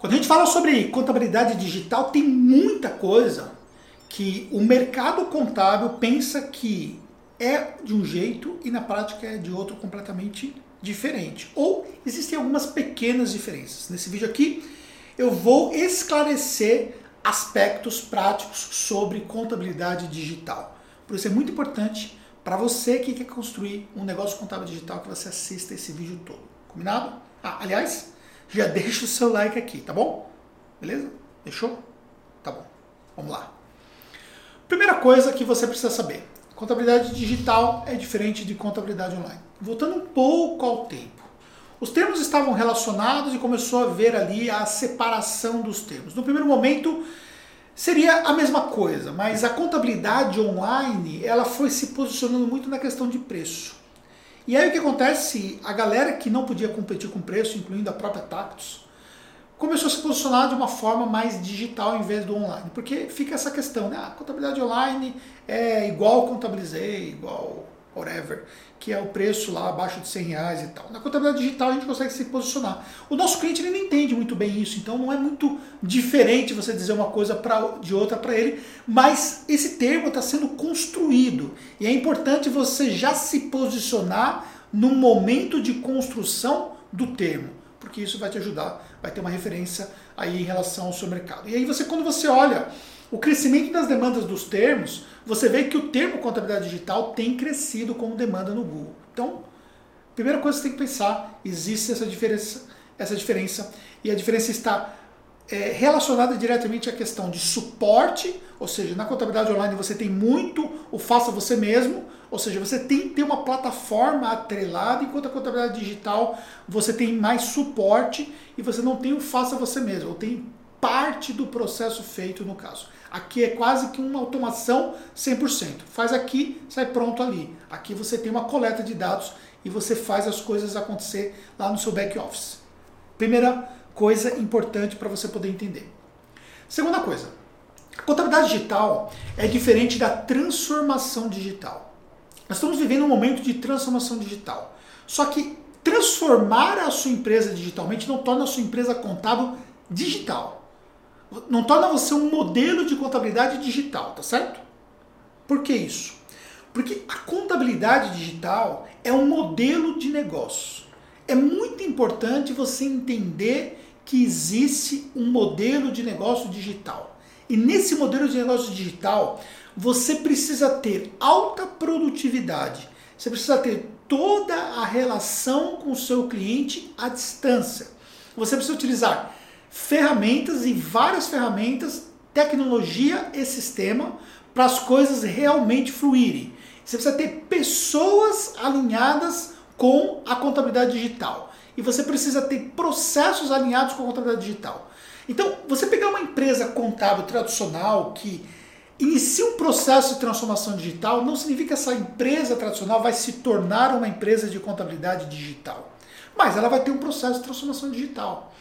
Quando a gente fala sobre contabilidade digital, tem muita coisa que o mercado contábil pensa que é de um jeito e na prática é de outro completamente diferente. Ou existem algumas pequenas diferenças. Nesse vídeo aqui eu vou esclarecer aspectos práticos sobre contabilidade digital. Por isso é muito importante para você que quer construir um negócio contábil digital que você assista esse vídeo todo. Combinado? Ah, aliás, já deixa o seu like aqui, tá bom? Beleza? Deixou? Tá bom. Vamos lá. Primeira coisa que você precisa saber: contabilidade digital é diferente de contabilidade online. Voltando um pouco ao tempo. Os termos estavam relacionados e começou a ver ali a separação dos termos. No primeiro momento, seria a mesma coisa, mas a contabilidade online ela foi se posicionando muito na questão de preço. E aí o que acontece? A galera que não podia competir com preço, incluindo a própria Tactus, começou a se posicionar de uma forma mais digital em vez do online. Porque fica essa questão, né? A ah, contabilidade online é igual contabilizei, igual whatever, que é o preço lá abaixo de 100 reais e tal. Na contabilidade digital a gente consegue se posicionar. O nosso cliente ele não entende muito bem isso, então não é muito diferente você dizer uma coisa pra, de outra para ele, mas esse termo está sendo construído e é importante você já se posicionar no momento de construção do termo, porque isso vai te ajudar, vai ter uma referência aí em relação ao seu mercado. E aí você quando você olha o crescimento das demandas dos termos, você vê que o termo contabilidade digital tem crescido como demanda no Google. Então, primeira coisa que você tem que pensar, existe essa diferença, essa diferença e a diferença está é, relacionada diretamente à questão de suporte, ou seja, na contabilidade online você tem muito o faça você mesmo, ou seja, você tem que ter uma plataforma atrelada, enquanto a contabilidade digital você tem mais suporte e você não tem o faça você mesmo, ou tem parte do processo feito no caso. Aqui é quase que uma automação 100%. Faz aqui, sai pronto ali. Aqui você tem uma coleta de dados e você faz as coisas acontecer lá no seu back office. Primeira coisa importante para você poder entender. Segunda coisa, a contabilidade digital é diferente da transformação digital. Nós estamos vivendo um momento de transformação digital. Só que transformar a sua empresa digitalmente não torna a sua empresa contábil digital não torna você um modelo de contabilidade digital, tá certo? Por que isso? Porque a contabilidade digital é um modelo de negócio. É muito importante você entender que existe um modelo de negócio digital. E nesse modelo de negócio digital, você precisa ter alta produtividade. Você precisa ter toda a relação com o seu cliente à distância. Você precisa utilizar ferramentas e várias ferramentas, tecnologia e sistema para as coisas realmente fluírem. Você precisa ter pessoas alinhadas com a contabilidade digital. E você precisa ter processos alinhados com a contabilidade digital. Então, você pegar uma empresa contábil tradicional que inicia um processo de transformação digital, não significa que essa empresa tradicional vai se tornar uma empresa de contabilidade digital. Mas ela vai ter um processo de transformação digital.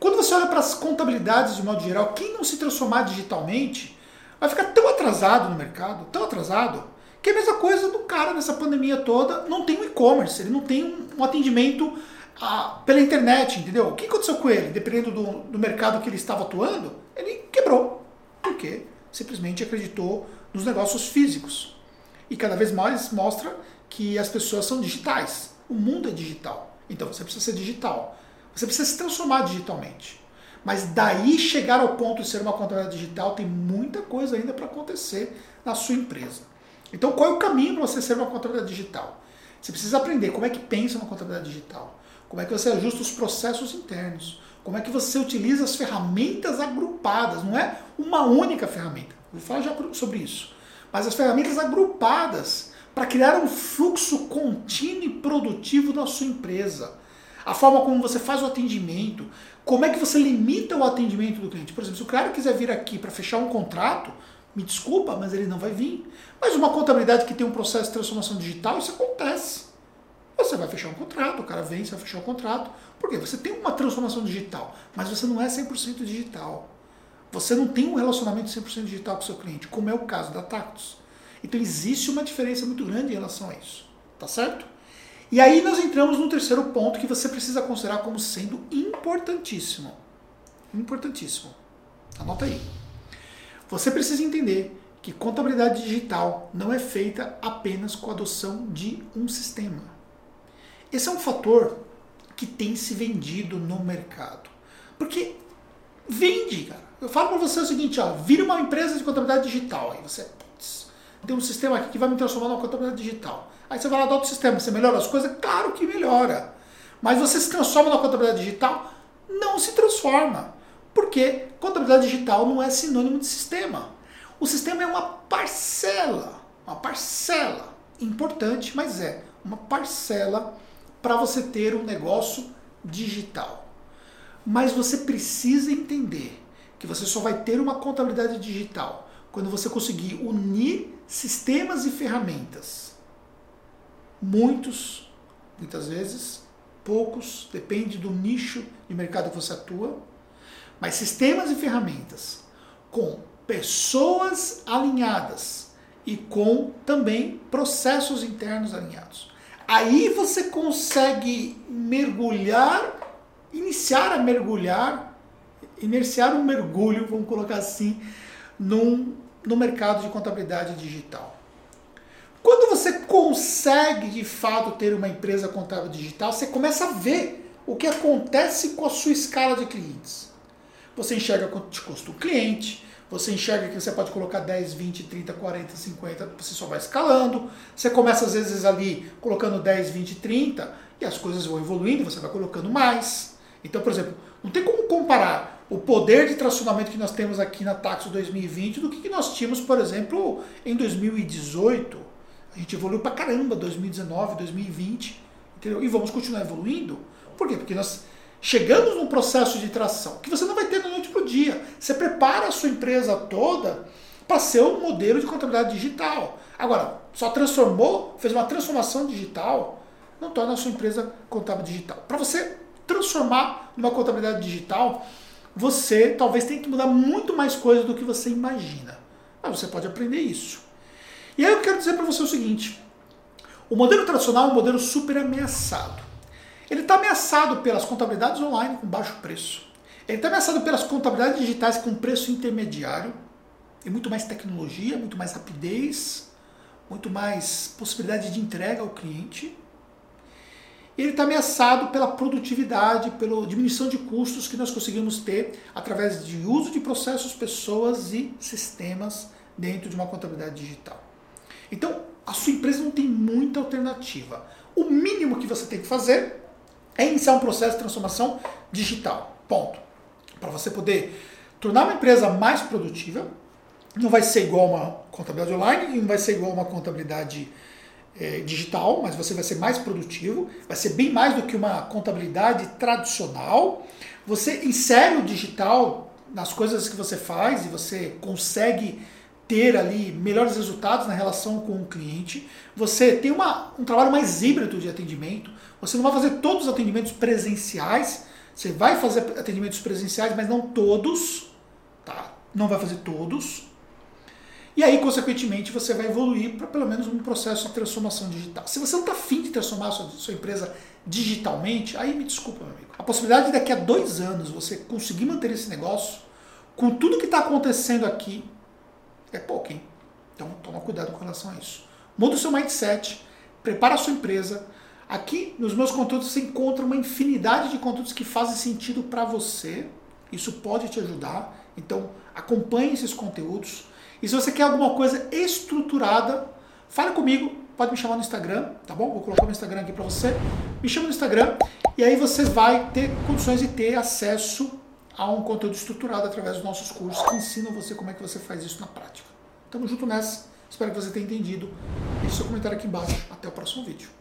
Quando você olha para as contabilidades de modo geral, quem não se transformar digitalmente vai ficar tão atrasado no mercado, tão atrasado, que é a mesma coisa do cara nessa pandemia toda, não tem um e-commerce, ele não tem um atendimento ah, pela internet, entendeu? O que aconteceu com ele? Dependendo do, do mercado que ele estava atuando, ele quebrou. Por quê? Simplesmente acreditou nos negócios físicos. E cada vez mais mostra que as pessoas são digitais. O mundo é digital. Então você precisa ser digital. Você precisa se transformar digitalmente. Mas daí chegar ao ponto de ser uma contabilidade digital, tem muita coisa ainda para acontecer na sua empresa. Então, qual é o caminho para você ser uma contabilidade digital? Você precisa aprender como é que pensa uma contabilidade digital, como é que você ajusta os processos internos, como é que você utiliza as ferramentas agrupadas, não é uma única ferramenta. Vou falar já sobre isso. Mas as ferramentas agrupadas para criar um fluxo contínuo e produtivo na sua empresa a forma como você faz o atendimento, como é que você limita o atendimento do cliente. Por exemplo, se o cara quiser vir aqui para fechar um contrato, me desculpa, mas ele não vai vir. Mas uma contabilidade que tem um processo de transformação digital, isso acontece. Você vai fechar um contrato, o cara vem, você vai fechar um contrato. Por quê? Você tem uma transformação digital, mas você não é 100% digital. Você não tem um relacionamento 100% digital com o seu cliente, como é o caso da Tactus. Então existe uma diferença muito grande em relação a isso. Tá certo? E aí nós entramos no terceiro ponto que você precisa considerar como sendo importantíssimo. importantíssimo. Anota aí. Você precisa entender que contabilidade digital não é feita apenas com a adoção de um sistema. Esse é um fator que tem se vendido no mercado. Porque vende, cara. Eu falo para você o seguinte, ó, vira uma empresa de contabilidade digital. Aí você, putz, tem um sistema aqui que vai me transformar numa contabilidade digital. Aí você vai lá, adota o sistema, você melhora as coisas? Claro que melhora. Mas você se transforma na contabilidade digital? Não se transforma. Porque contabilidade digital não é sinônimo de sistema. O sistema é uma parcela, uma parcela importante, mas é uma parcela para você ter um negócio digital. Mas você precisa entender que você só vai ter uma contabilidade digital quando você conseguir unir sistemas e ferramentas. Muitos, muitas vezes, poucos, depende do nicho de mercado que você atua, mas sistemas e ferramentas com pessoas alinhadas e com também processos internos alinhados. Aí você consegue mergulhar, iniciar a mergulhar, iniciar um mergulho, vamos colocar assim, num, no mercado de contabilidade digital. Quando você consegue de fato ter uma empresa contábil digital, você começa a ver o que acontece com a sua escala de clientes. Você enxerga quanto te custa o cliente, você enxerga que você pode colocar 10, 20, 30, 40, 50, você só vai escalando. Você começa às vezes ali colocando 10, 20, 30 e as coisas vão evoluindo, você vai colocando mais. Então, por exemplo, não tem como comparar o poder de tracionamento que nós temos aqui na Taxo 2020 do que nós tínhamos, por exemplo, em 2018. A gente evoluiu pra caramba 2019, 2020, entendeu? E vamos continuar evoluindo. Por quê? Porque nós chegamos num processo de tração que você não vai ter dia. Você prepara a sua empresa toda para ser um modelo de contabilidade digital. Agora, só transformou, fez uma transformação digital, não torna a sua empresa contábil digital. Para você transformar numa contabilidade digital, você talvez tenha que mudar muito mais coisas do que você imagina. Mas você pode aprender isso. E aí eu quero dizer para você o seguinte: o modelo tradicional é um modelo super ameaçado. Ele está ameaçado pelas contabilidades online com baixo preço. Ele está ameaçado pelas contabilidades digitais com preço intermediário e muito mais tecnologia, muito mais rapidez, muito mais possibilidade de entrega ao cliente. Ele está ameaçado pela produtividade, pela diminuição de custos que nós conseguimos ter através de uso de processos, pessoas e sistemas dentro de uma contabilidade digital. Então, a sua empresa não tem muita alternativa. O mínimo que você tem que fazer é iniciar um processo de transformação digital. Ponto. Para você poder tornar uma empresa mais produtiva, não vai ser igual uma contabilidade online e não vai ser igual uma contabilidade é, digital, mas você vai ser mais produtivo, vai ser bem mais do que uma contabilidade tradicional. Você insere o digital nas coisas que você faz e você consegue ter ali melhores resultados na relação com o cliente. Você tem uma, um trabalho mais híbrido de atendimento. Você não vai fazer todos os atendimentos presenciais. Você vai fazer atendimentos presenciais, mas não todos. Tá? Não vai fazer todos. E aí, consequentemente, você vai evoluir para pelo menos um processo de transformação digital. Se você não está afim de transformar a sua, sua empresa digitalmente, aí me desculpa, meu amigo. A possibilidade de daqui a dois anos você conseguir manter esse negócio, com tudo que está acontecendo aqui, é pouco, hein? Então toma cuidado com relação a isso. Muda o seu mindset, prepara a sua empresa. Aqui nos meus conteúdos você encontra uma infinidade de conteúdos que fazem sentido para você. Isso pode te ajudar. Então acompanhe esses conteúdos. E se você quer alguma coisa estruturada, fale comigo, pode me chamar no Instagram, tá bom? Vou colocar o Instagram aqui para você. Me chama no Instagram e aí você vai ter condições de ter acesso a um conteúdo estruturado através dos nossos cursos que ensinam você como é que você faz isso na prática. Tamo junto nessa. Espero que você tenha entendido. Deixe seu comentário aqui embaixo. Até o próximo vídeo.